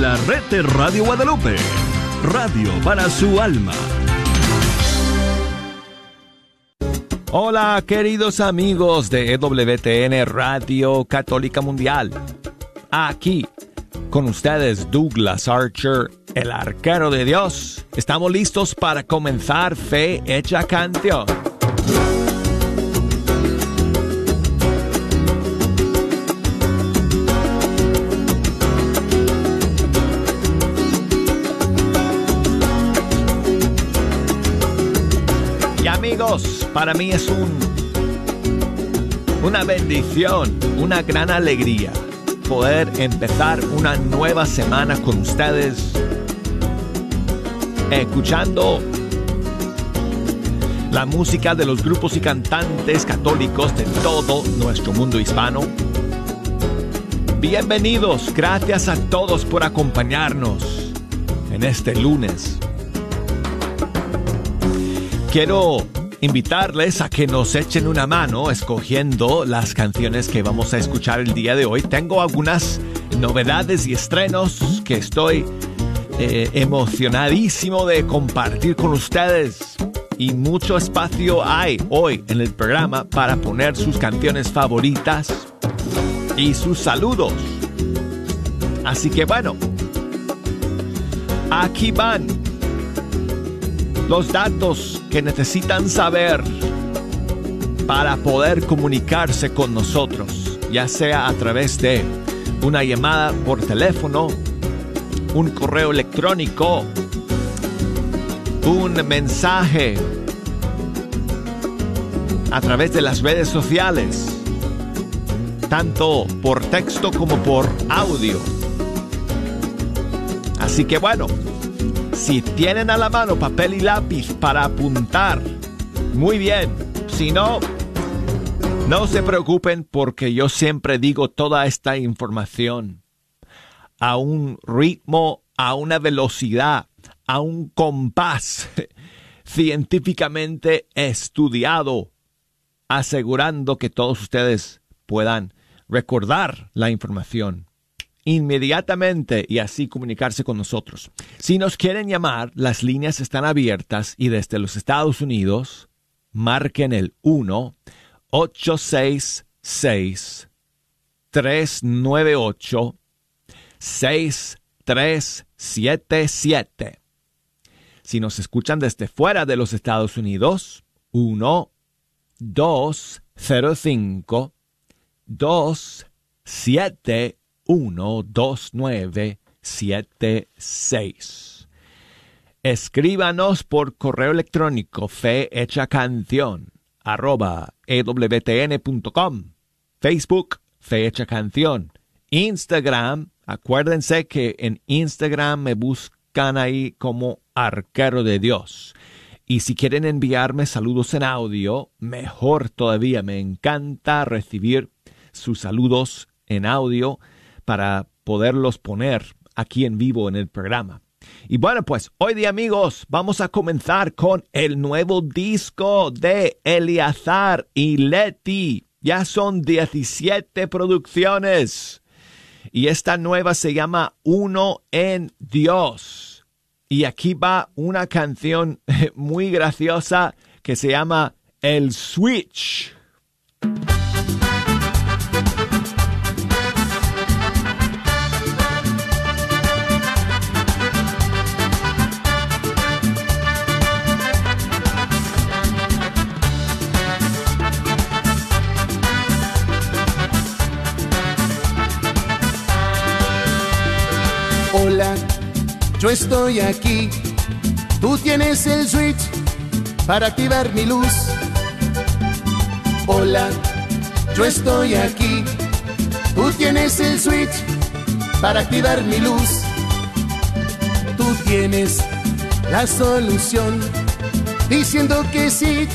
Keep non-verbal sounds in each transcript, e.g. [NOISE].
la red de Radio Guadalupe. Radio para su alma. Hola queridos amigos de EWTN Radio Católica Mundial. Aquí con ustedes Douglas Archer, el arquero de Dios. Estamos listos para comenzar Fe Hecha Canción. Para mí es un una bendición, una gran alegría poder empezar una nueva semana con ustedes, escuchando la música de los grupos y cantantes católicos de todo nuestro mundo hispano. Bienvenidos, gracias a todos por acompañarnos en este lunes. Quiero invitarles a que nos echen una mano escogiendo las canciones que vamos a escuchar el día de hoy. Tengo algunas novedades y estrenos que estoy eh, emocionadísimo de compartir con ustedes. Y mucho espacio hay hoy en el programa para poner sus canciones favoritas y sus saludos. Así que bueno, aquí van los datos que necesitan saber para poder comunicarse con nosotros, ya sea a través de una llamada por teléfono, un correo electrónico, un mensaje a través de las redes sociales, tanto por texto como por audio. Así que bueno, si tienen a la mano papel y lápiz para apuntar, muy bien. Si no, no se preocupen porque yo siempre digo toda esta información a un ritmo, a una velocidad, a un compás [LAUGHS] científicamente estudiado, asegurando que todos ustedes puedan recordar la información inmediatamente y así comunicarse con nosotros. Si nos quieren llamar, las líneas están abiertas y desde los Estados Unidos marquen el 1 866 398 6377. Si nos escuchan desde fuera de los Estados Unidos, 1 205 271 12976. Escríbanos por correo electrónico fe canción arroba ewtn.com, Facebook fe canción, Instagram, acuérdense que en Instagram me buscan ahí como arquero de Dios. Y si quieren enviarme saludos en audio, mejor todavía, me encanta recibir sus saludos en audio para poderlos poner aquí en vivo en el programa. Y bueno, pues hoy día amigos, vamos a comenzar con el nuevo disco de Eliazar y Leti. Ya son 17 producciones. Y esta nueva se llama Uno en Dios. Y aquí va una canción [LAUGHS] muy graciosa que se llama El Switch. Yo estoy aquí. Tú tienes el switch para activar mi luz. Hola, yo estoy aquí. Tú tienes el switch para activar mi luz. Tú tienes la solución diciendo que sí,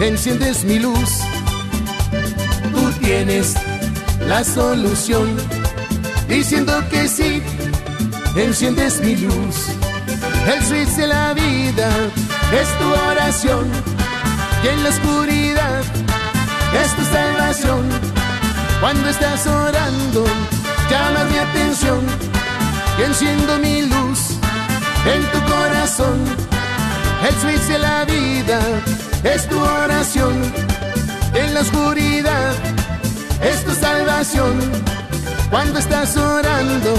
enciendes mi luz. Tú tienes la solución diciendo que sí, enciendes mi luz. El switch de la vida es tu oración y en la oscuridad es tu salvación. Cuando estás orando, llamas mi atención y enciendo mi luz en tu corazón. El switch de la vida es tu oración. En la oscuridad es tu salvación. Cuando estás orando,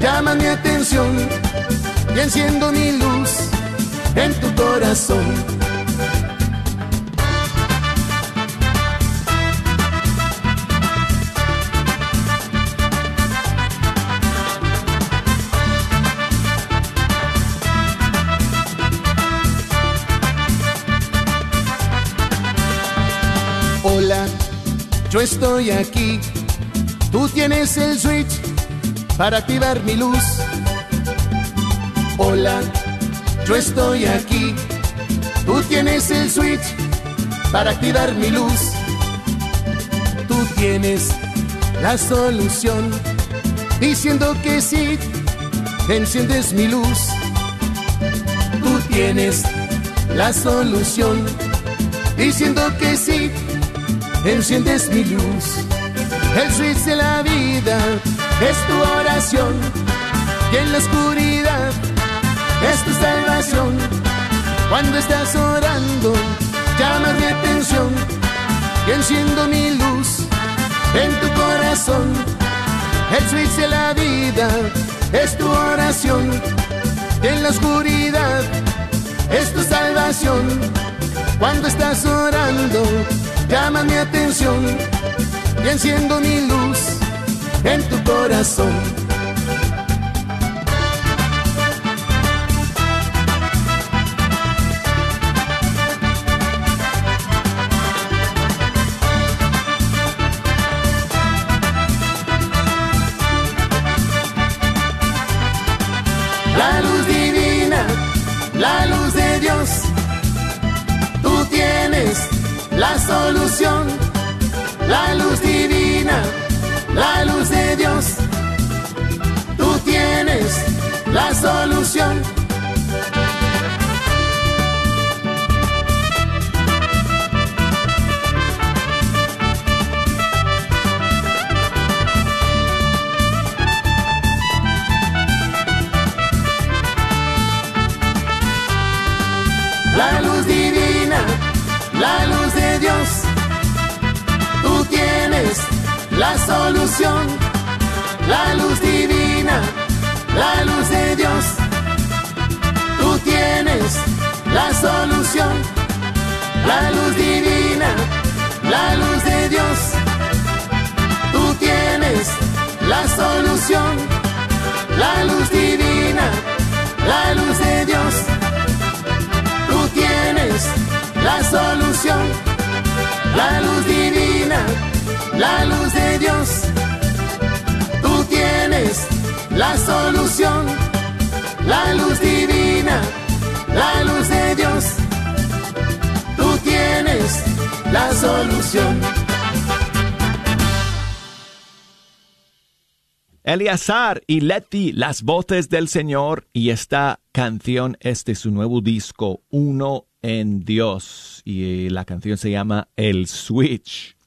llama mi atención y enciendo mi luz en tu corazón. yo estoy aquí. Tú tienes el switch para activar mi luz. Hola, yo estoy aquí. Tú tienes el switch para activar mi luz. Tú tienes la solución. Diciendo que sí, enciendes mi luz. Tú tienes la solución. Diciendo que sí, enciendes mi luz. El switch de la vida es tu oración y en la oscuridad es tu salvación. Cuando estás orando, llama mi atención y enciendo mi luz en tu corazón. El switch de la vida es tu oración y en la oscuridad es tu salvación. Cuando estás orando, llama mi atención y enciendo mi luz en tu corazón. La solución. La luz divina, la luz Dios. Tú tienes la solución, la luz divina, la luz de Dios. Tú tienes la solución, la luz divina, la luz de Dios. Tú tienes la solución, la luz divina, la luz de Dios. Tú tienes la solución la luz divina, la luz de Dios. Tú tienes la solución, la luz divina, la luz de Dios. Tú tienes la solución. Eleazar y Letty, las voces del Señor, y esta canción es de su nuevo disco, Uno en Dios y la canción se llama El Switch.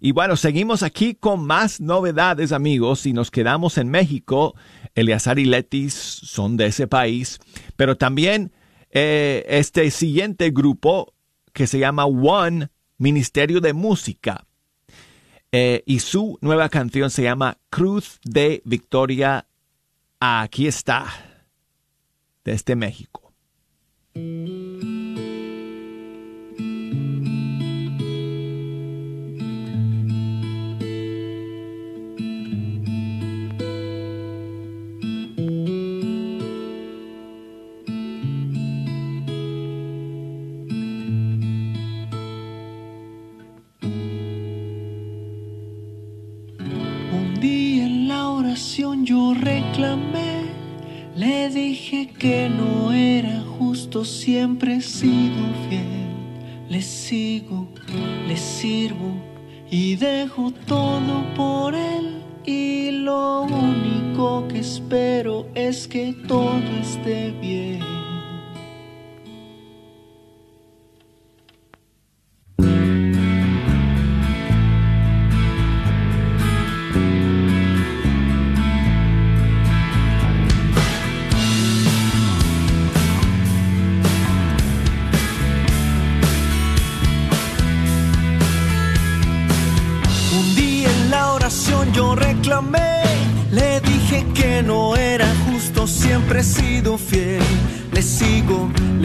Y bueno, seguimos aquí con más novedades amigos y nos quedamos en México. Eleazar y Letis son de ese país, pero también eh, este siguiente grupo que se llama One Ministerio de Música. Eh, y su nueva canción se llama Cruz de Victoria. Aquí está, desde México. Yo reclamé, le dije que no era justo, siempre he sido fiel. Le sigo, le sirvo y dejo todo por él. Y lo único que espero es que todo esté bien.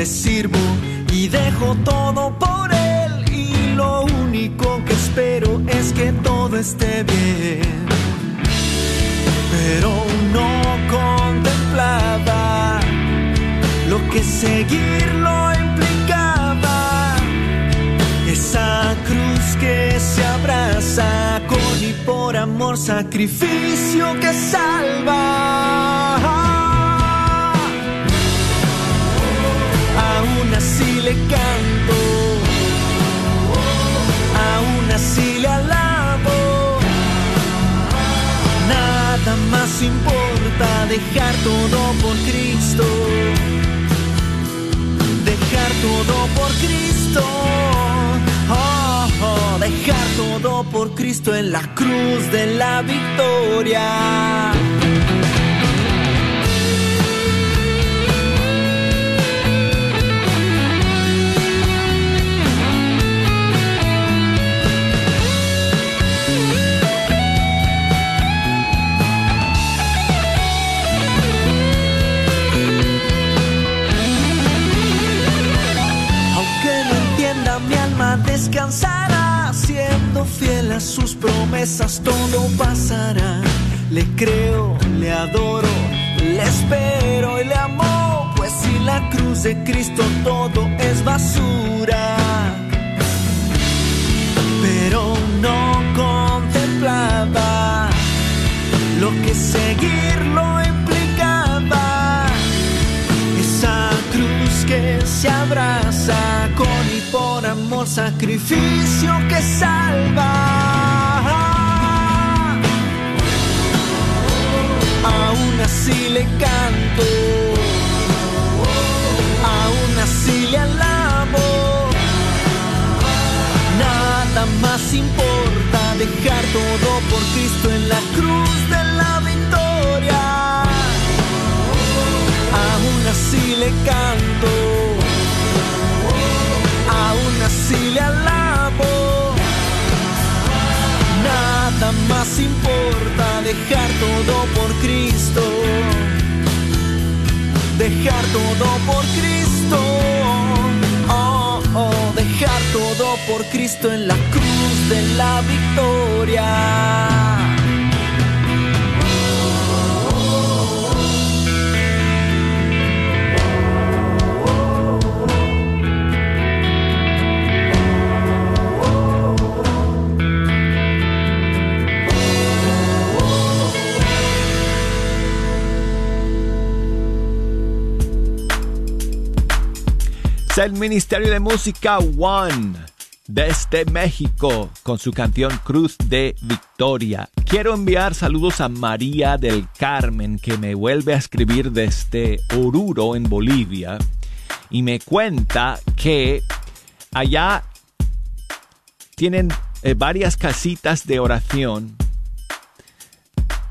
Sirvo y dejo todo por él. Y lo único que espero es que todo esté bien. Pero no contemplaba lo que seguirlo implicaba. Esa cruz que se abraza con y por amor sacrificio que salva. Aún así le canto, aún así le alabo. Nada más importa dejar todo por Cristo, dejar todo por Cristo. Oh, oh, dejar todo por Cristo en la cruz de la victoria. Sacrificio que salva. Aún así le canto, aún así le alabo. Nada más importa dejar todo por Cristo en la cruz de la victoria aún así le canto, más importa dejar todo por Cristo, dejar todo por Cristo. Oh, oh, dejar todo por Cristo en la cruz de la victoria. El Ministerio de Música One desde México con su canción Cruz de Victoria. Quiero enviar saludos a María del Carmen que me vuelve a escribir desde Oruro en Bolivia y me cuenta que allá tienen eh, varias casitas de oración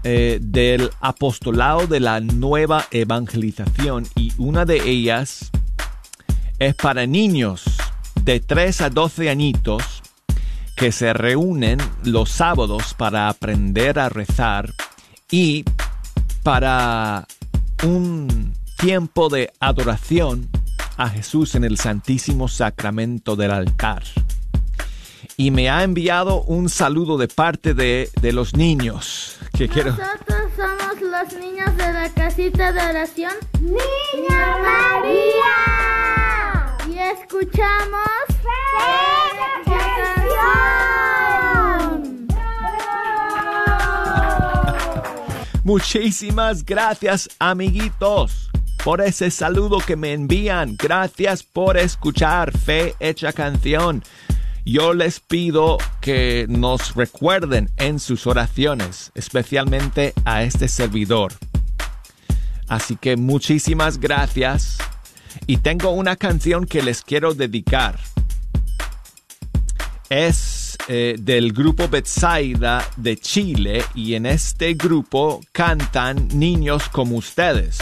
eh, del apostolado de la nueva evangelización y una de ellas es para niños de 3 a 12 añitos que se reúnen los sábados para aprender a rezar y para un tiempo de adoración a Jesús en el Santísimo Sacramento del altar. Y me ha enviado un saludo de parte de, de los niños que quiero... Nosotros somos los niños de la casita de oración. ¡Niña María! Escuchamos. canción. Muchísimas gracias, amiguitos, por ese saludo que me envían. Gracias por escuchar Fe Hecha Canción. Yo les pido que nos recuerden en sus oraciones, especialmente a este servidor. Así que muchísimas gracias. Y tengo una canción que les quiero dedicar. Es eh, del grupo Betsaida de Chile y en este grupo cantan niños como ustedes.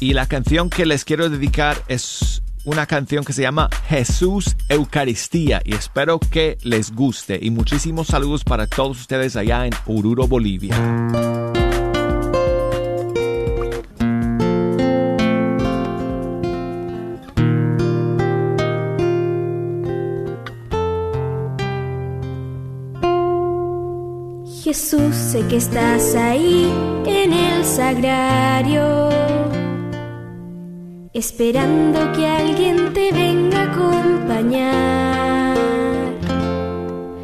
Y la canción que les quiero dedicar es una canción que se llama Jesús Eucaristía y espero que les guste y muchísimos saludos para todos ustedes allá en Oruro, Bolivia. Sé que estás ahí en el sagrario, esperando que alguien te venga a acompañar.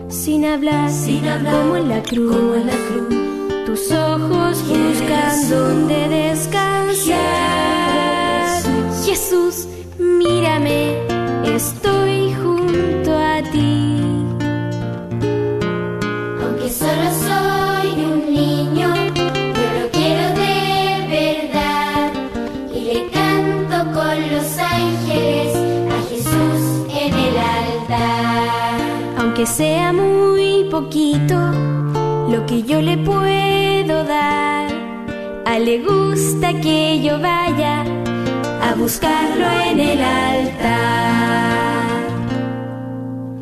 Sin hablar, sin hablar como en la cruz, como en la cruz. tus ojos buscan donde descansar. Jesús, mírame, estoy Aunque sea muy poquito lo que yo le puedo dar, a le gusta que yo vaya a buscarlo en el altar.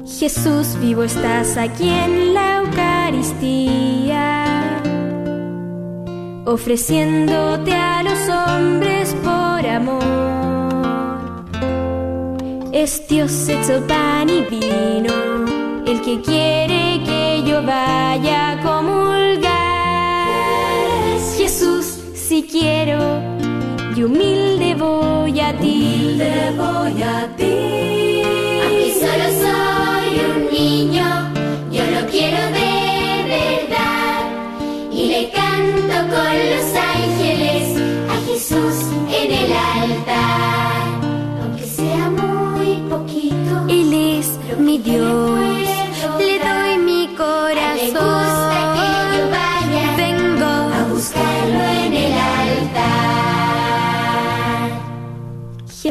Jesús vivo estás aquí en la Eucaristía, ofreciéndote a los hombres por amor. Es Dios hecho pan y vino, el que quiere que yo vaya a comulgar. Jesús, si quiero, y humilde voy a ti. Humilde voy a ti.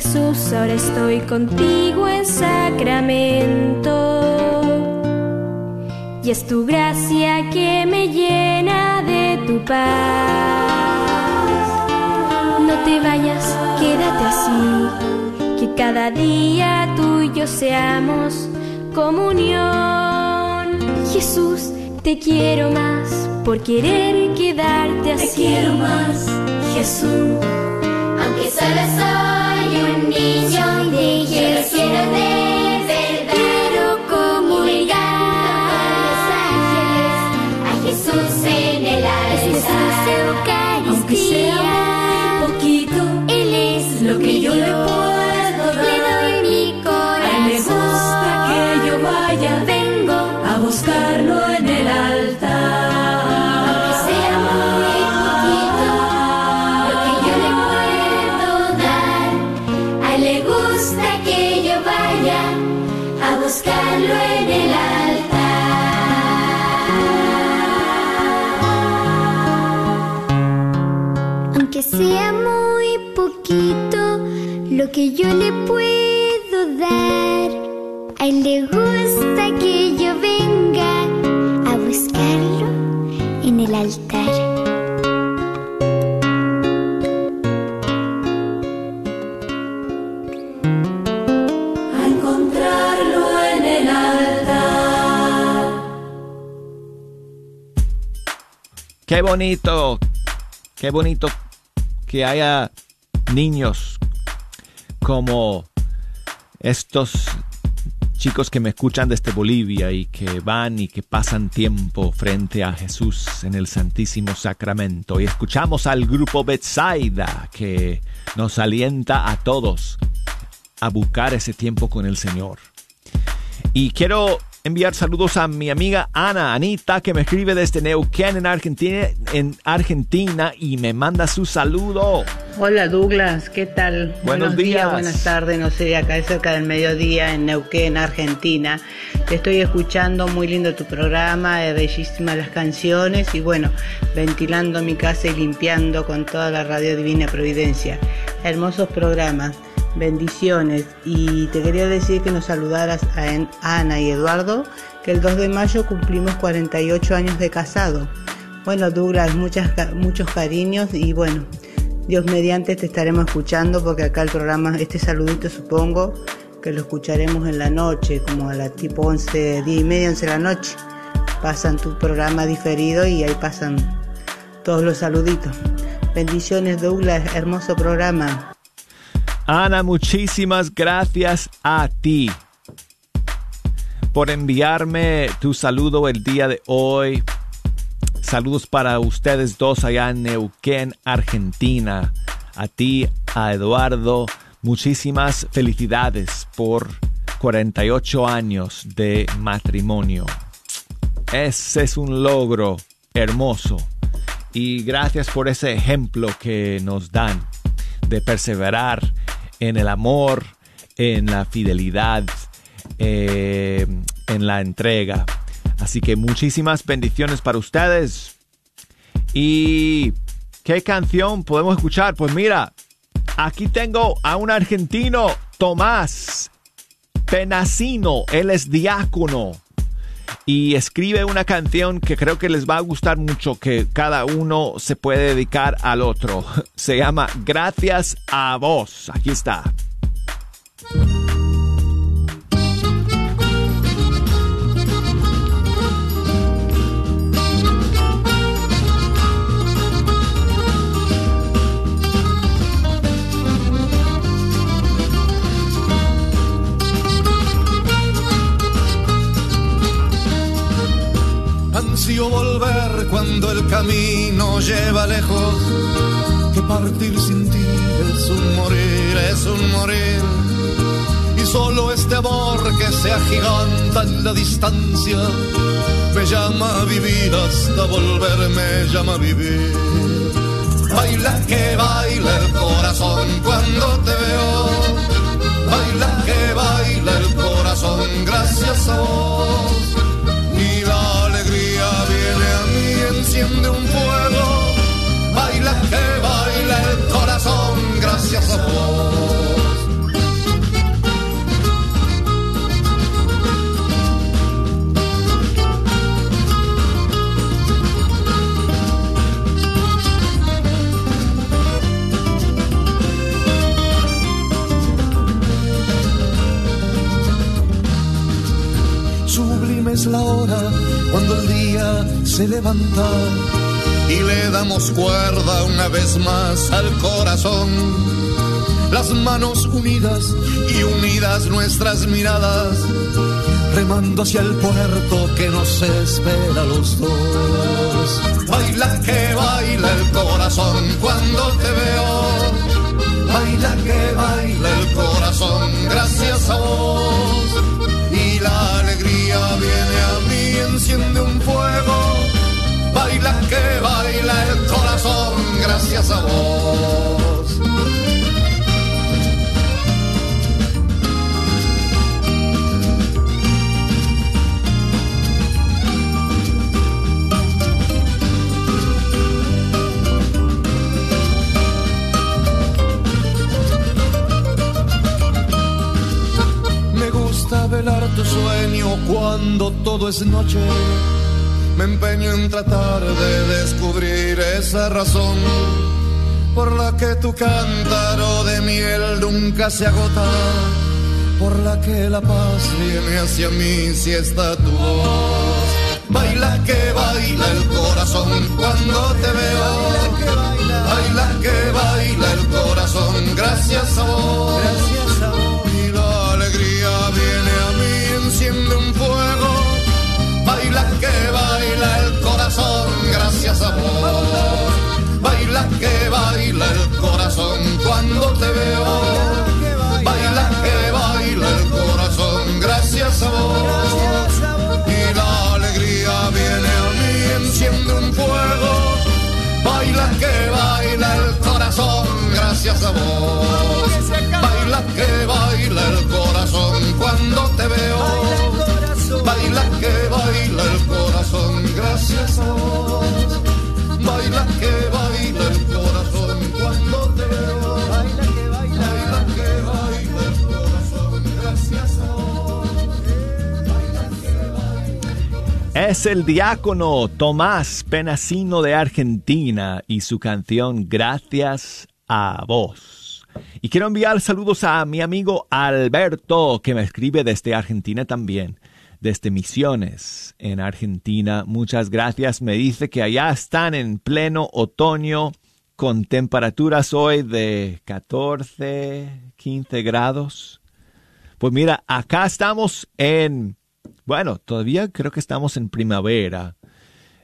Jesús, ahora estoy contigo en sacramento. Y es tu gracia que me llena de tu paz. No te vayas, quédate así. Que cada día tú y yo seamos comunión. Jesús, te quiero más por querer quedarte así. Te quiero más, Jesús. Aunque solo soy un niño, yo lo quiero de verdad. Comulgar. A Jesús en el Jesús altar. Aunque sea muy poquito, Él es lo que yo le puedo Le dar. doy mi A él le gusta corazón. que yo vaya sea muy poquito lo que yo le puedo dar, a él le gusta que yo venga Qué bonito, qué bonito que haya niños como estos chicos que me escuchan desde Bolivia y que van y que pasan tiempo frente a Jesús en el Santísimo Sacramento. Y escuchamos al grupo Betsaida que nos alienta a todos a buscar ese tiempo con el Señor. Y quiero enviar saludos a mi amiga Ana, Anita, que me escribe desde Neuquén en Argentina, en Argentina y me manda su saludo. Hola Douglas, ¿qué tal? Buenos días. buenas tardes, no sé, acá es cerca del mediodía en Neuquén, Argentina. Te estoy escuchando, muy lindo tu programa, eh, bellísimas las canciones y bueno, ventilando mi casa y limpiando con toda la radio Divina Providencia. Hermosos programas, bendiciones y te quería decir que nos saludaras a Ana y Eduardo, que el 2 de mayo cumplimos 48 años de casado. Bueno Douglas, muchas, muchos cariños y bueno, Dios mediante te estaremos escuchando porque acá el programa, este saludito supongo que lo escucharemos en la noche, como a la tipo 11, 10 y media, 11 de la noche. Pasan tu programa diferido y ahí pasan todos los saluditos. Bendiciones Douglas, hermoso programa. Ana, muchísimas gracias a ti por enviarme tu saludo el día de hoy. Saludos para ustedes dos allá en Neuquén, Argentina. A ti, a Eduardo, muchísimas felicidades por 48 años de matrimonio. Ese es un logro hermoso y gracias por ese ejemplo que nos dan de perseverar en el amor, en la fidelidad, eh, en la entrega. Así que muchísimas bendiciones para ustedes. ¿Y qué canción podemos escuchar? Pues mira, aquí tengo a un argentino, Tomás Penacino, él es diácono y escribe una canción que creo que les va a gustar mucho, que cada uno se puede dedicar al otro. [LAUGHS] Se llama Gracias a vos. Aquí está. Ansío volver cuando el camino lleva lejos, que partir sin ti es un morir, es un morir. Y solo este amor que se agiganta en la distancia me llama a vivir hasta volver, me llama a vivir. Baila que baila el corazón cuando te veo. Baila que baila el corazón gracias a vos la hora cuando el día se levanta y le damos cuerda una vez más al corazón. Las manos unidas y unidas nuestras miradas, remando hacia el puerto que nos espera a los dos. Baila que baila el corazón cuando te veo. Baila que baila el corazón gracias a vos. Enciende un fuego baila que baila el corazón gracias a vos. Sueño cuando todo es noche me empeño en tratar de descubrir esa razón por la que tu cántaro de miel nunca se agota, por la que la paz viene hacia mí si está tu voz. Baila que baila el corazón cuando te veo. Baila que baila el corazón gracias a vos. Baila el corazón gracias a vos. Baila que baila el corazón cuando te veo. Baila que baila el corazón gracias a Es el diácono Tomás Penacino de Argentina y su canción Gracias a vos. Y quiero enviar saludos a mi amigo Alberto, que me escribe desde Argentina también desde Misiones, en Argentina. Muchas gracias. Me dice que allá están en pleno otoño con temperaturas hoy de 14, 15 grados. Pues mira, acá estamos en, bueno, todavía creo que estamos en primavera.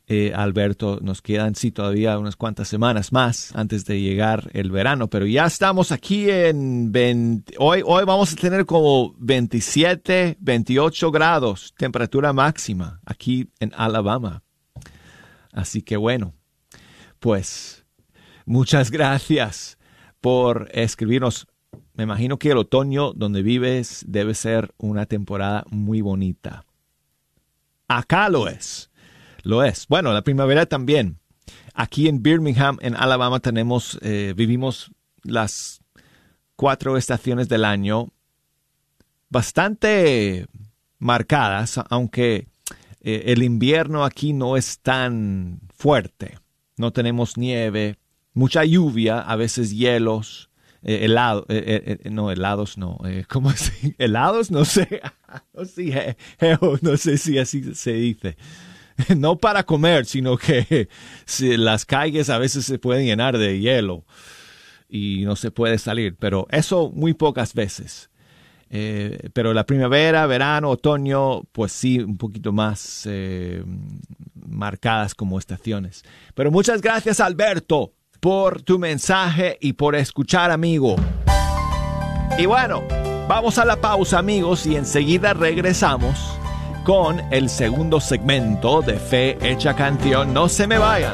eh, Alberto. Nos quedan, sí, todavía unas cuantas semanas más antes de llegar el verano, pero ya estamos aquí en 20, hoy, hoy vamos a tener como 27, 28 grados, temperatura máxima aquí en Alabama. Así que bueno, pues muchas [LAUGHS] gracias por escribirnos. Me imagino que el otoño donde vives debe ser una temporada muy bonita. Acá lo es. Lo es. Bueno, la primavera también. Aquí en Birmingham, en Alabama, tenemos, eh, vivimos las cuatro estaciones del año bastante marcadas, aunque eh, el invierno aquí no es tan fuerte. No tenemos nieve, mucha lluvia, a veces hielos, eh, helado, no, helados no, ¿cómo [LAUGHS] es? Helados, no sé, [LAUGHS] [LAUGHS] no sé, si así se dice. [LAUGHS] no para comer, sino que las calles a veces se pueden llenar de hielo y no se puede salir, pero eso muy pocas veces. Eh, pero la primavera, verano, otoño, pues sí, un poquito más eh, marcadas como estaciones. Pero muchas gracias Alberto por tu mensaje y por escuchar, amigo. Y bueno, vamos a la pausa, amigos, y enseguida regresamos con el segundo segmento de Fe Hecha Canción. No se me vayan.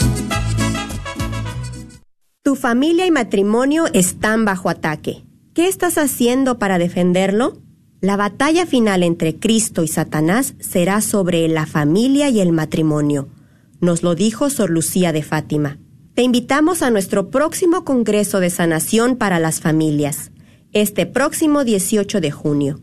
Tu familia y matrimonio están bajo ataque. ¿Qué estás haciendo para defenderlo? La batalla final entre Cristo y Satanás será sobre la familia y el matrimonio. Nos lo dijo Sor Lucía de Fátima. Te invitamos a nuestro próximo Congreso de Sanación para las Familias, este próximo 18 de junio.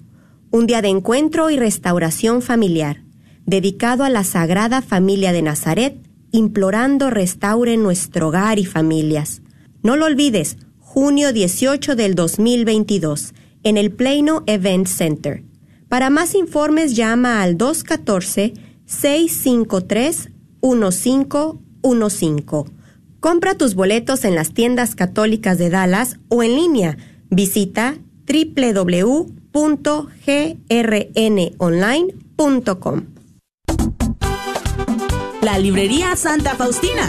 Un día de encuentro y restauración familiar, dedicado a la Sagrada Familia de Nazaret, implorando restaure nuestro hogar y familias. No lo olvides, junio 18 del 2022, en el Plano Event Center. Para más informes llama al 214-653-1515. Compra tus boletos en las tiendas católicas de Dallas o en línea. Visita www.grnonline.com. La librería Santa Faustina.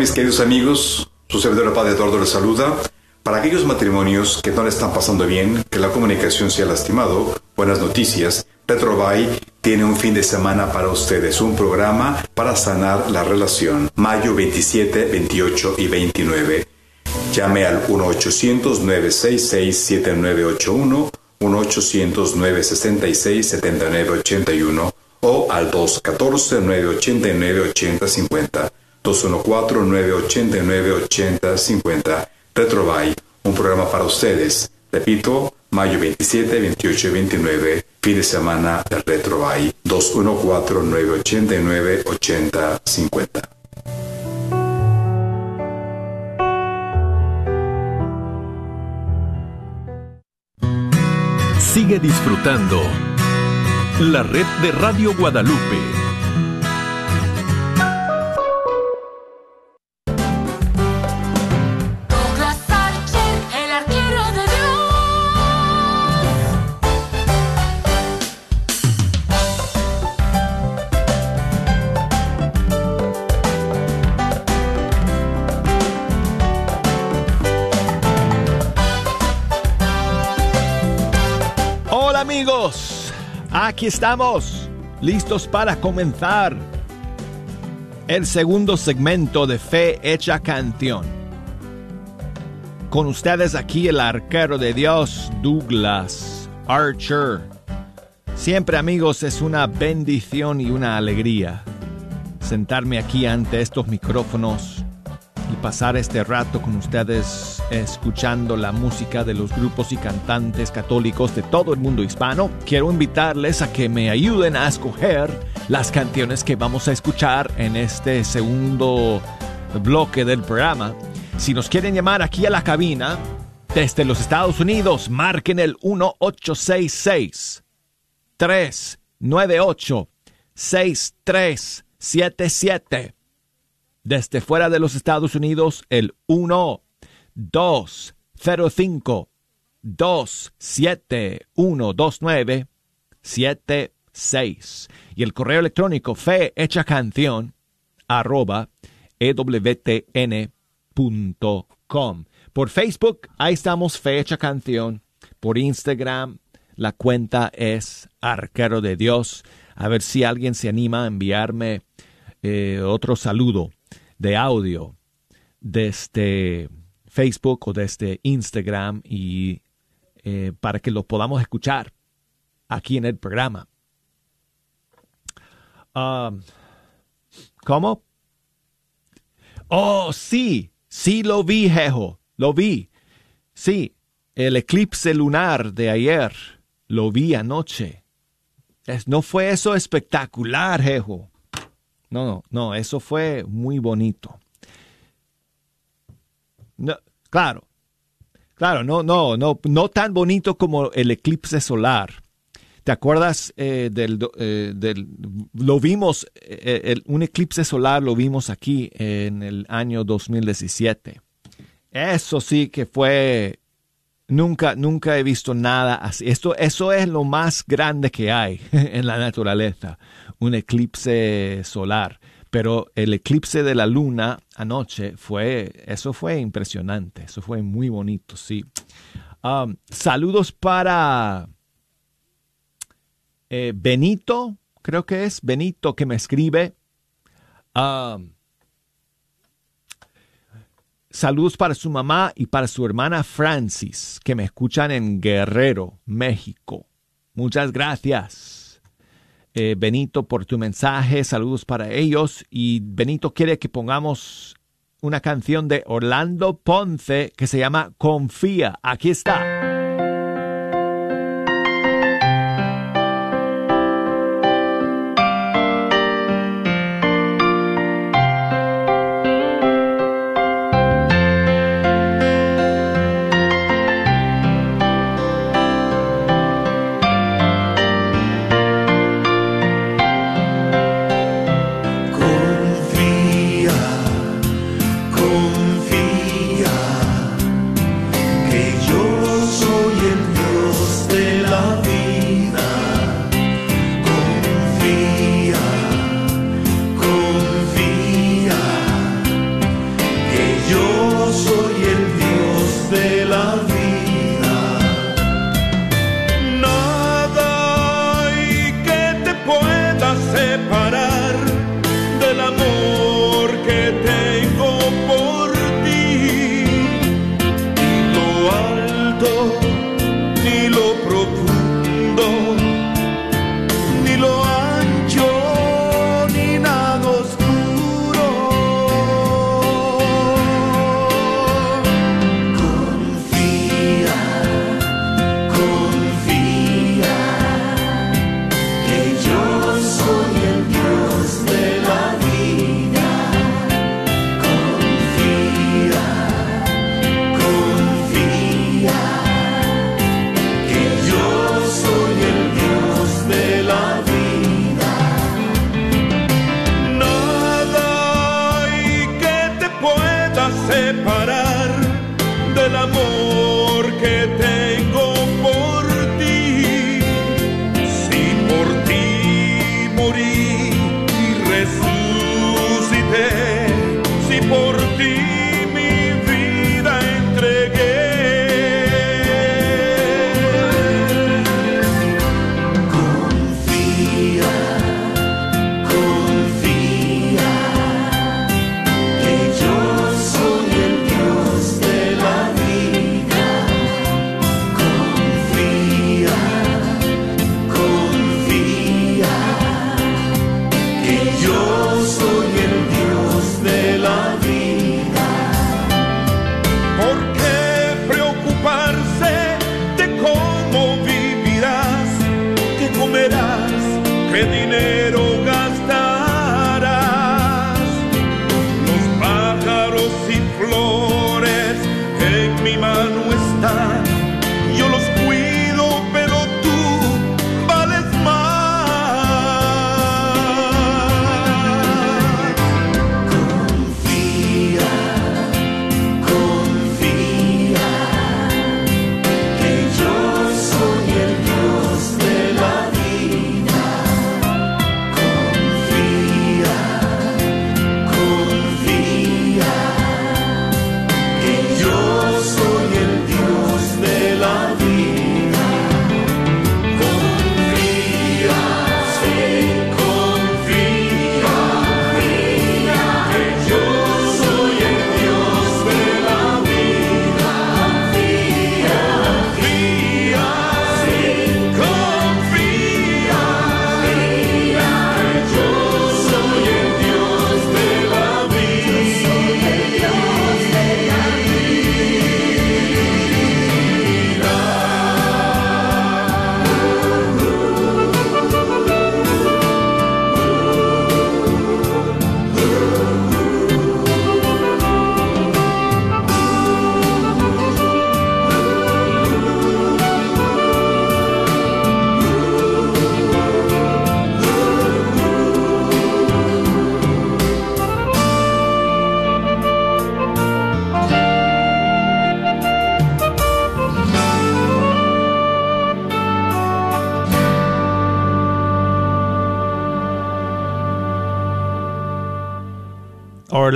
Mis queridos amigos, su servidor Padre Eduardo les saluda. Para aquellos matrimonios que no le están pasando bien, que la comunicación se ha lastimado, buenas noticias, Petrobay tiene un fin de semana para ustedes, un programa para sanar la relación, mayo 27, 28 y 29. Llame al 1-800-966-7981, 1-800-966-7981 o al 214-989-8050. 214-989-8050. Retrobay, un programa para ustedes. Repito, mayo 27, 28 y 29, fin de semana de Retrobay. 214-989-8050. Sigue disfrutando la red de Radio Guadalupe Aquí estamos, listos para comenzar el segundo segmento de Fe Hecha Canción. Con ustedes aquí el arquero de Dios, Douglas Archer. Siempre amigos es una bendición y una alegría sentarme aquí ante estos micrófonos y pasar este rato con ustedes escuchando la música de los grupos y cantantes católicos de todo el mundo hispano. Quiero invitarles a que me ayuden a escoger las canciones que vamos a escuchar en este segundo bloque del programa. Si nos quieren llamar aquí a la cabina desde los Estados Unidos, marquen el 1866 398 6377 desde fuera de los Estados Unidos el 1 205 271 76 y el correo electrónico fe hecha canción arroba ewtn.com. Por Facebook, ahí estamos, Fe Hecha Canción. Por Instagram, la cuenta es Arquero de Dios. A ver si alguien se anima a enviarme eh, otro saludo de audio desde Facebook o desde Instagram y eh, para que lo podamos escuchar aquí en el programa. Um, ¿Cómo? Oh, sí, sí lo vi, Jejo, lo vi. Sí, el eclipse lunar de ayer, lo vi anoche. ¿No fue eso espectacular, Jejo? No, no, no, eso fue muy bonito. No, claro, claro, no, no, no, no tan bonito como el eclipse solar. ¿Te acuerdas eh, del, eh, del, lo vimos, eh, un eclipse solar lo vimos aquí en el año 2017? Eso sí que fue, nunca, nunca he visto nada así. Esto, eso es lo más grande que hay [LAUGHS] en la naturaleza un eclipse solar. Pero el eclipse de la luna anoche fue, eso fue impresionante, eso fue muy bonito, sí. Um, saludos para eh, Benito, creo que es Benito que me escribe. Um, saludos para su mamá y para su hermana Francis, que me escuchan en Guerrero, México. Muchas gracias. Eh, Benito, por tu mensaje. Saludos para ellos. Y Benito quiere que pongamos una canción de Orlando Ponce que se llama Confía. Aquí está.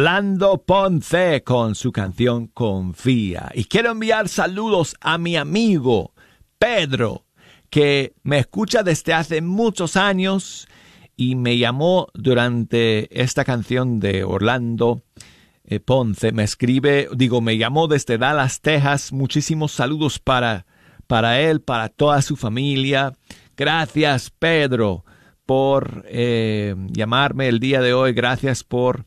Orlando Ponce con su canción Confía. Y quiero enviar saludos a mi amigo Pedro, que me escucha desde hace muchos años y me llamó durante esta canción de Orlando eh, Ponce. Me escribe, digo, me llamó desde Dallas, Texas. Muchísimos saludos para, para él, para toda su familia. Gracias, Pedro, por eh, llamarme el día de hoy. Gracias por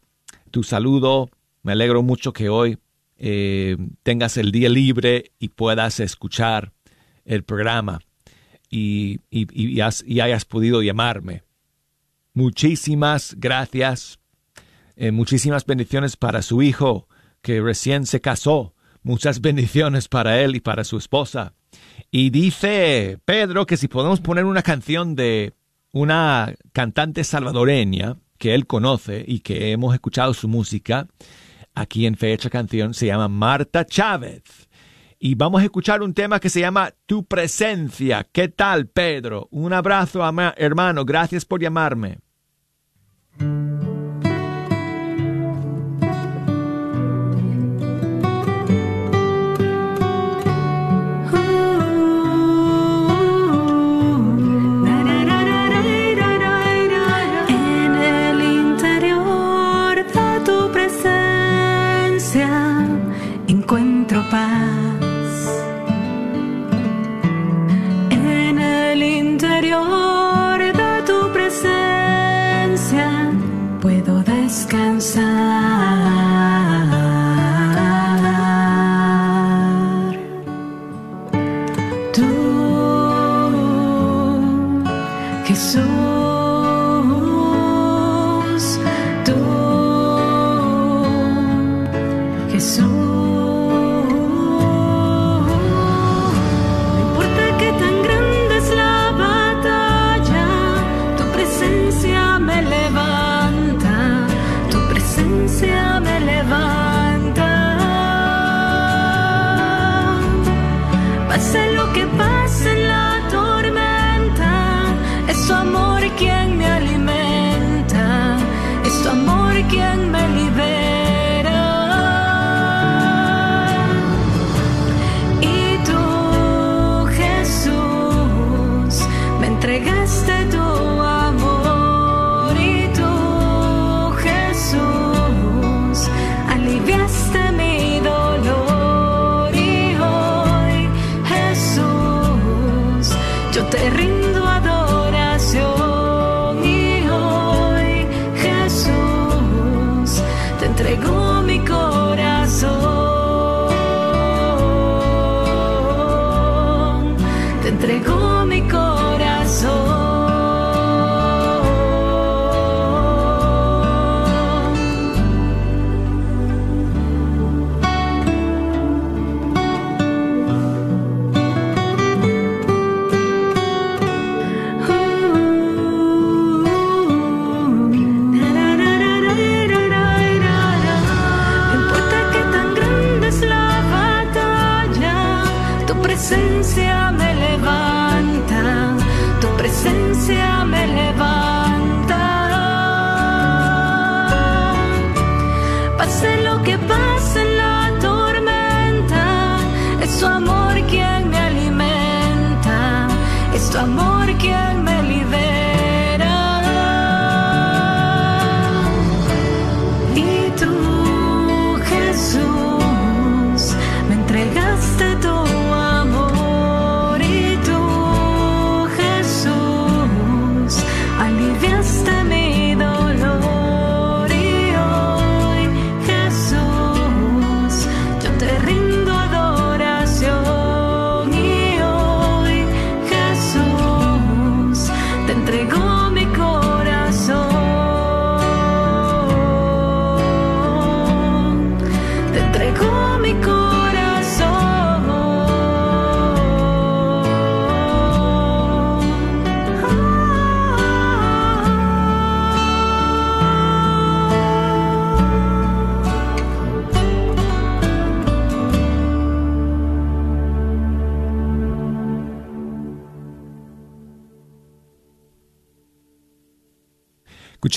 tu saludo. Me alegro mucho que hoy eh, tengas el día libre y puedas escuchar el programa y, y, hayas podido llamarme. Muchísimas gracias. Eh, muchísimas bendiciones para su hijo que recién se casó. Muchas bendiciones para él y para su esposa. Y dice Pedro que si podemos poner una canción de una cantante salvadoreña que él conoce y que hemos escuchado su música aquí en Fecha Canción, se llama Marta Chávez. Y vamos a escuchar un tema que se llama Tu presencia. ¿Qué tal, Pedro? Un abrazo, hermano. Gracias por llamarme.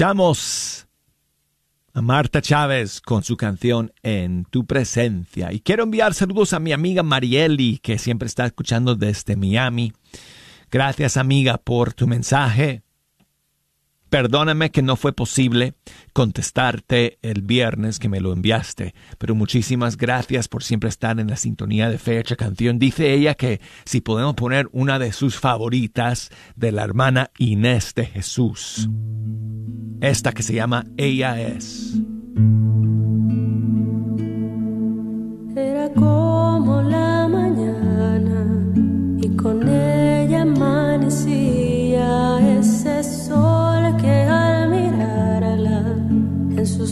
Escuchamos a Marta Chávez con su canción En tu presencia. Y quiero enviar saludos a mi amiga Marieli, que siempre está escuchando desde Miami. Gracias amiga por tu mensaje. Perdóname que no fue posible contestarte el viernes que me lo enviaste, pero muchísimas gracias por siempre estar en la sintonía de Fecha Canción. Dice ella que si podemos poner una de sus favoritas de la hermana Inés de Jesús. Esta que se llama Ella es.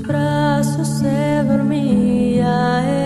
En sus brazos se dormía.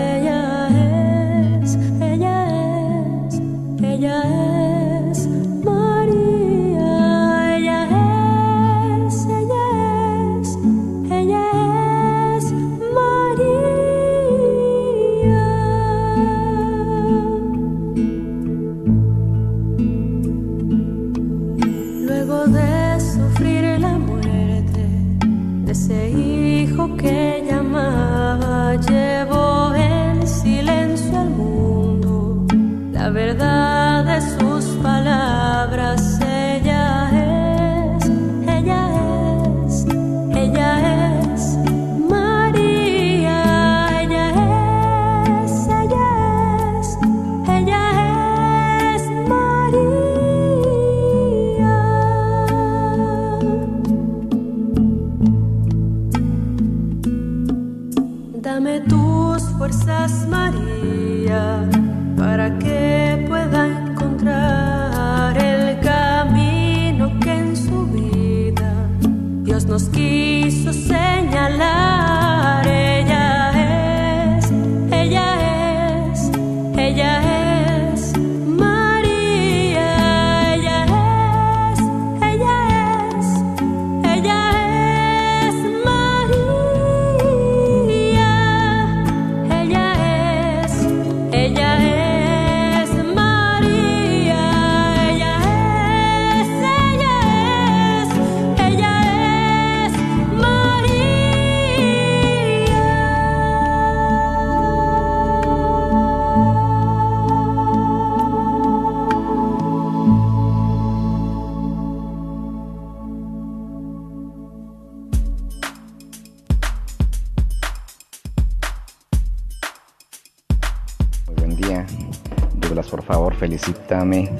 Felicítame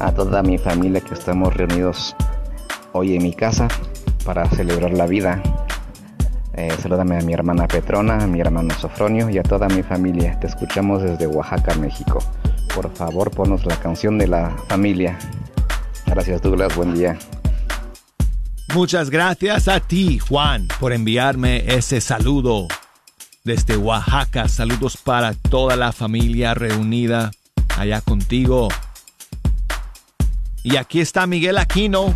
a toda mi familia que estamos reunidos hoy en mi casa para celebrar la vida. Eh, salúdame a mi hermana Petrona, a mi hermano Sofronio y a toda mi familia. Te escuchamos desde Oaxaca, México. Por favor, ponos la canción de la familia. Gracias, Douglas. Buen día. Muchas gracias a ti, Juan, por enviarme ese saludo desde Oaxaca. Saludos para toda la familia reunida allá contigo. Y aquí está Miguel Aquino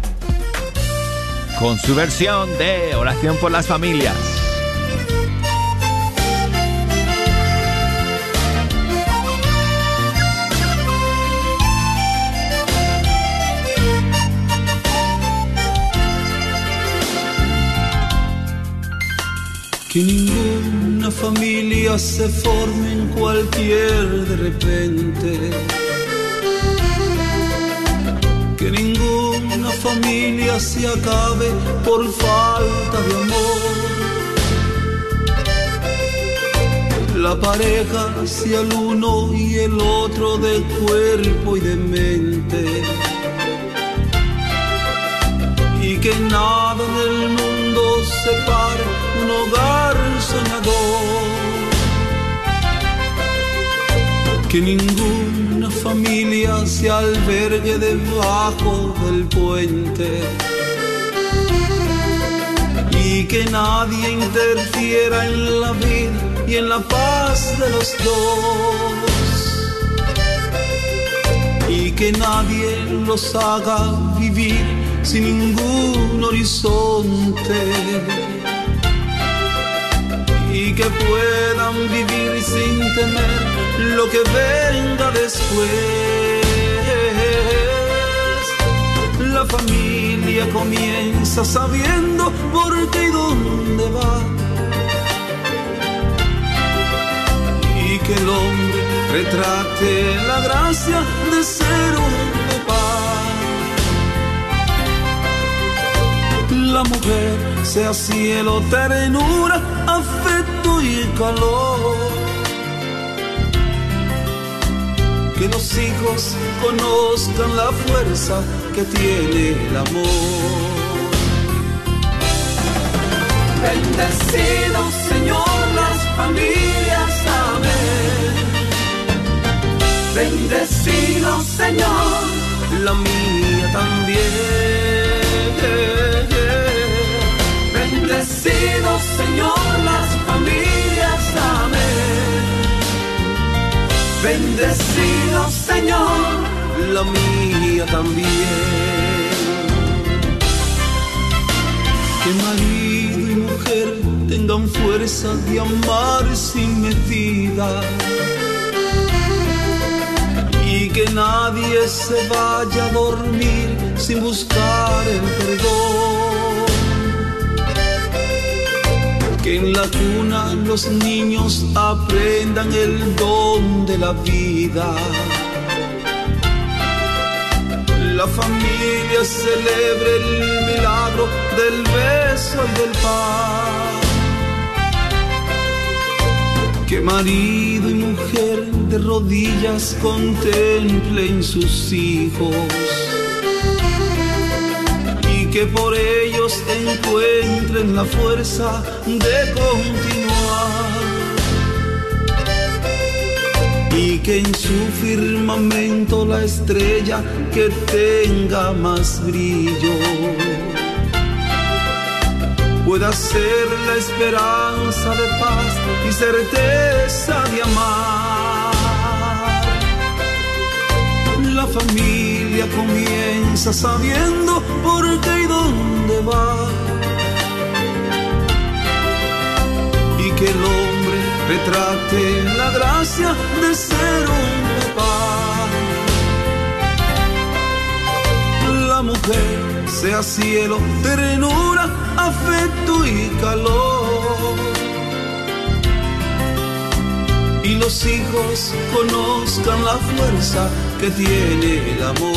con su versión de Oración por las Familias. Que ninguna familia se forme en cualquier de repente. Que ninguna familia se acabe por falta de amor. La pareja sea el uno y el otro de cuerpo y de mente. Y que nada en el mundo separe un hogar soñador. Que ninguna familia se albergue debajo del puente. Y que nadie interfiera en la vida y en la paz de los dos. Y que nadie los haga vivir sin ningún horizonte que puedan vivir sin temer lo que venga después. La familia comienza sabiendo por qué y dónde va. Y que el hombre retrate la gracia de ser un papá. la mujer sea cielo, ternura, afecto. Que los hijos conozcan la fuerza que tiene el amor. Bendecido Señor las familias, amén. Bendecido Señor, la mía también. Bendecido Señor Bendecido Señor, la mía también. Que marido y mujer tengan fuerza de amar sin medida. Y que nadie se vaya a dormir sin buscar el perdón. Que en la cuna los niños aprendan el don de la vida. La familia celebre el milagro del beso y del pan. Que marido y mujer de rodillas contemplen sus hijos y que por ellos encuentren la fuerza de continuar y que en su firmamento la estrella que tenga más brillo pueda ser la esperanza de paz y certeza de amar. La familia comienza sabiendo por qué y dónde va. Y que el hombre retrate la gracia de ser un papá. La mujer sea cielo, ternura, afecto y calor. Y los hijos conozcan la fuerza que tiene el amor.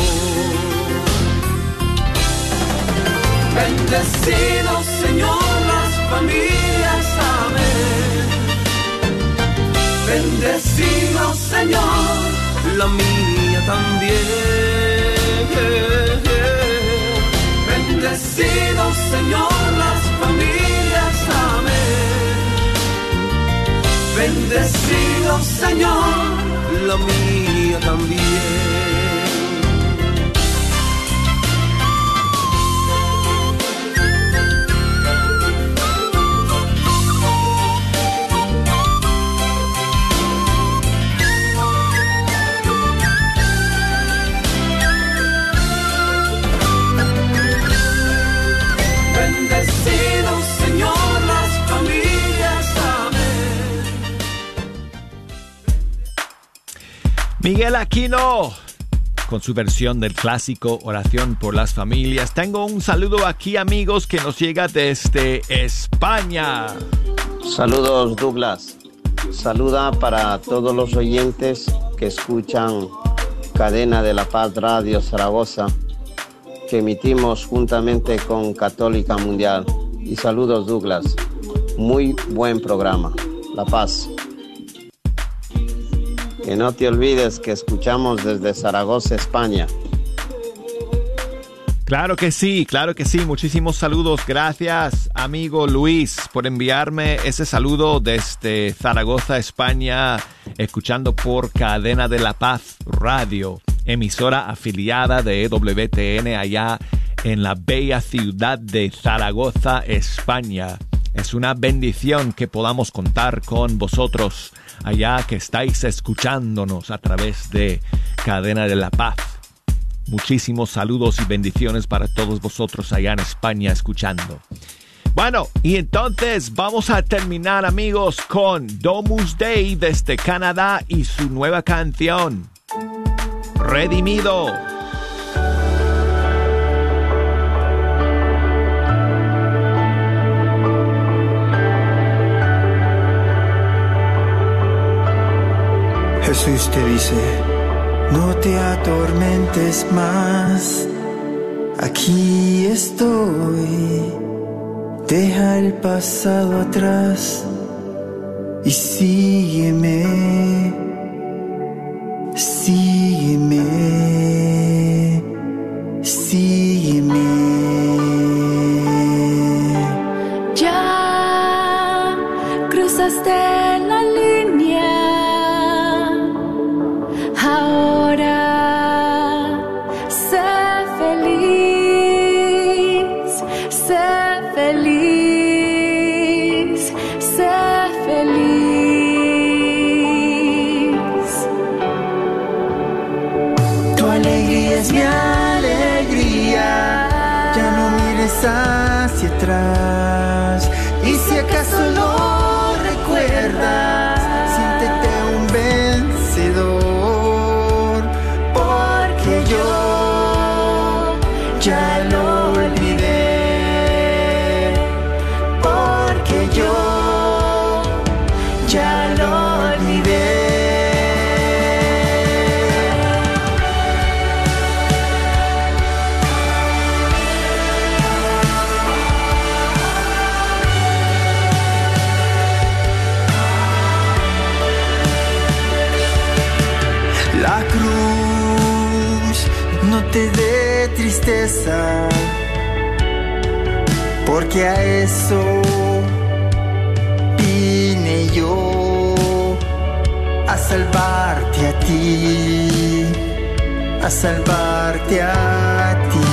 Bendecido Señor las familias, amén. Bendecido Señor, la mía también. Bendecido Señor las familias, amén. Bendecido Señor, la mía también. Miguel Aquino, con su versión del clásico Oración por las Familias. Tengo un saludo aquí, amigos, que nos llega desde España. Saludos Douglas. Saluda para todos los oyentes que escuchan Cadena de la Paz Radio Zaragoza, que emitimos juntamente con Católica Mundial. Y saludos Douglas. Muy buen programa. La Paz. Que no te olvides que escuchamos desde Zaragoza, España. Claro que sí, claro que sí. Muchísimos saludos. Gracias, amigo Luis, por enviarme ese saludo desde Zaragoza, España, escuchando por Cadena de la Paz Radio, emisora afiliada de E WTN allá en la bella ciudad de Zaragoza, España. Es una bendición que podamos contar con vosotros allá que estáis escuchándonos a través de Cadena de la Paz. Muchísimos saludos y bendiciones para todos vosotros allá en España escuchando. Bueno, y entonces vamos a terminar amigos con Domus Day desde Canadá y su nueva canción, Redimido. Jesús te dice, no te atormentes más, aquí estoy, deja el pasado atrás y sígueme, sígueme, sígueme. Ya cruzaste te dé tristeza, porque a eso vine yo a salvarte a ti, a salvarte a ti.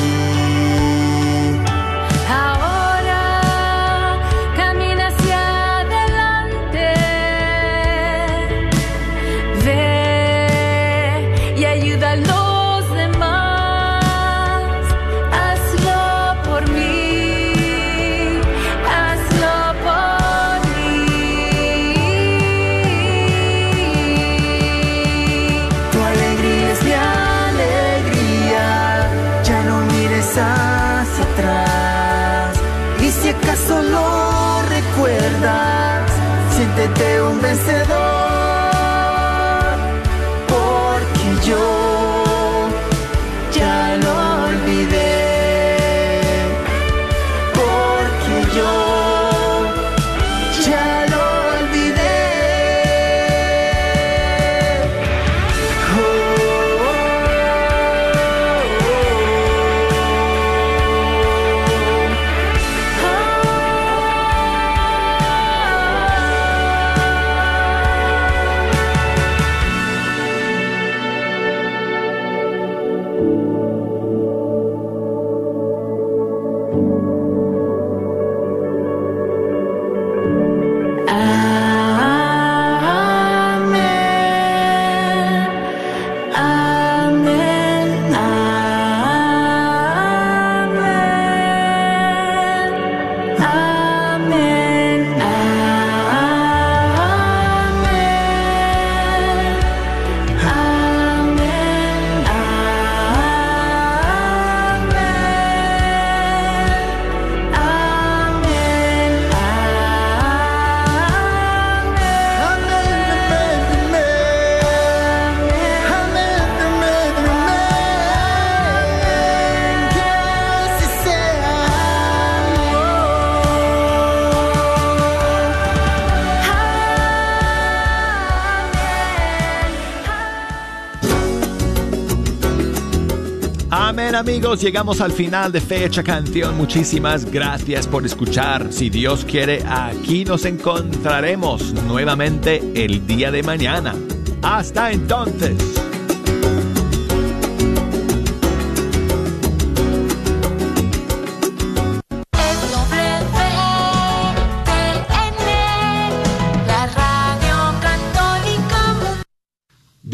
Llegamos al final de Fecha Canción. Muchísimas gracias por escuchar. Si Dios quiere, aquí nos encontraremos nuevamente el día de mañana. Hasta entonces.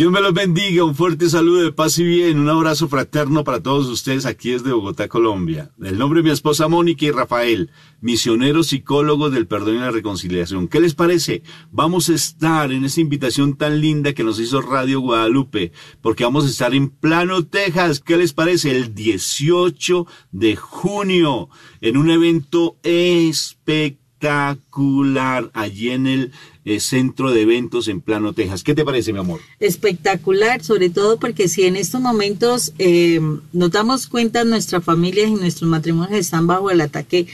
Dios me los bendiga, un fuerte saludo de paz y bien, un abrazo fraterno para todos ustedes aquí desde Bogotá, Colombia. El nombre de mi esposa Mónica y Rafael, misioneros psicólogos del perdón y la reconciliación. ¿Qué les parece? Vamos a estar en esa invitación tan linda que nos hizo Radio Guadalupe, porque vamos a estar en Plano, Texas. ¿Qué les parece? El 18 de junio, en un evento espectacular espectacular allí en el eh, centro de eventos en Plano, Texas. ¿Qué te parece, mi amor? Espectacular, sobre todo porque si en estos momentos eh, nos damos cuenta, nuestras familias y nuestros matrimonios están bajo el ataque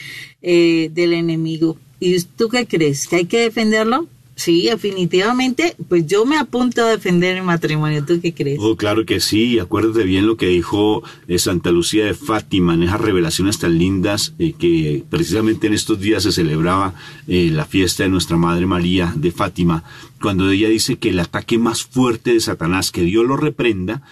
eh, del enemigo. ¿Y tú qué crees? ¿Que hay que defenderlo? Sí, definitivamente, pues yo me apunto a defender el matrimonio. ¿Tú qué crees? Oh, claro que sí. Acuérdate bien lo que dijo eh, Santa Lucía de Fátima en esas revelaciones tan lindas eh, que precisamente en estos días se celebraba eh, la fiesta de nuestra Madre María de Fátima, cuando ella dice que el ataque más fuerte de Satanás, que Dios lo reprenda,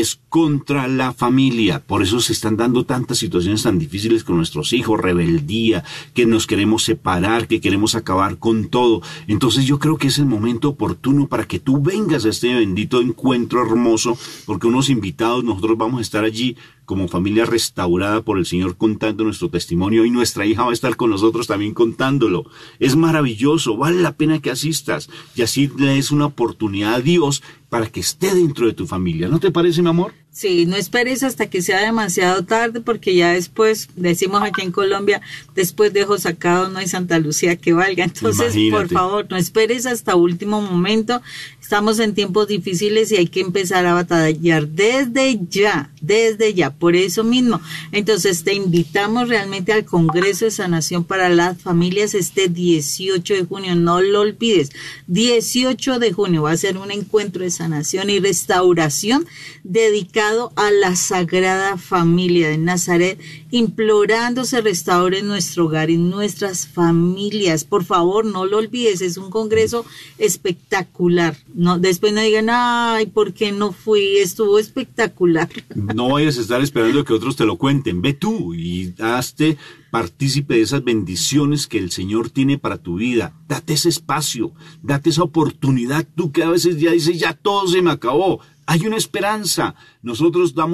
es contra la familia. Por eso se están dando tantas situaciones tan difíciles con nuestros hijos, rebeldía, que nos queremos separar, que queremos acabar con todo. Entonces yo creo que es el momento oportuno para que tú vengas a este bendito encuentro hermoso, porque unos invitados, nosotros vamos a estar allí como familia restaurada por el Señor contando nuestro testimonio y nuestra hija va a estar con nosotros también contándolo. Es maravilloso, vale la pena que asistas y así le des una oportunidad a Dios para que esté dentro de tu familia. ¿No te parece, mi amor? Sí, no esperes hasta que sea demasiado tarde porque ya después, decimos aquí en Colombia, después de ojos sacados no hay Santa Lucía que valga. [LAUGHS] Entonces, por favor, no esperes hasta último momento. Estamos en tiempos difíciles y hay que empezar a batallar desde ya, desde ya, por eso mismo. Entonces, te invitamos realmente al Congreso de Sanación para las Familias este 18 de junio, no lo olvides. 18 de junio va a ser un encuentro de sanación y restauración dedicado a la Sagrada Familia de Nazaret, implorando se restaure nuestro hogar y nuestras familias. Por favor, no lo olvides, es un congreso espectacular. No, después no digan, ay, ¿por qué no fui? Estuvo espectacular. [LAUGHS] No vayas a estar esperando que otros te lo cuenten. Ve tú y hazte partícipe de esas bendiciones que el Señor tiene para tu vida. Date ese espacio, date esa oportunidad. Tú que a veces ya dices, ya todo se me acabó. Hay una esperanza. Nosotros damos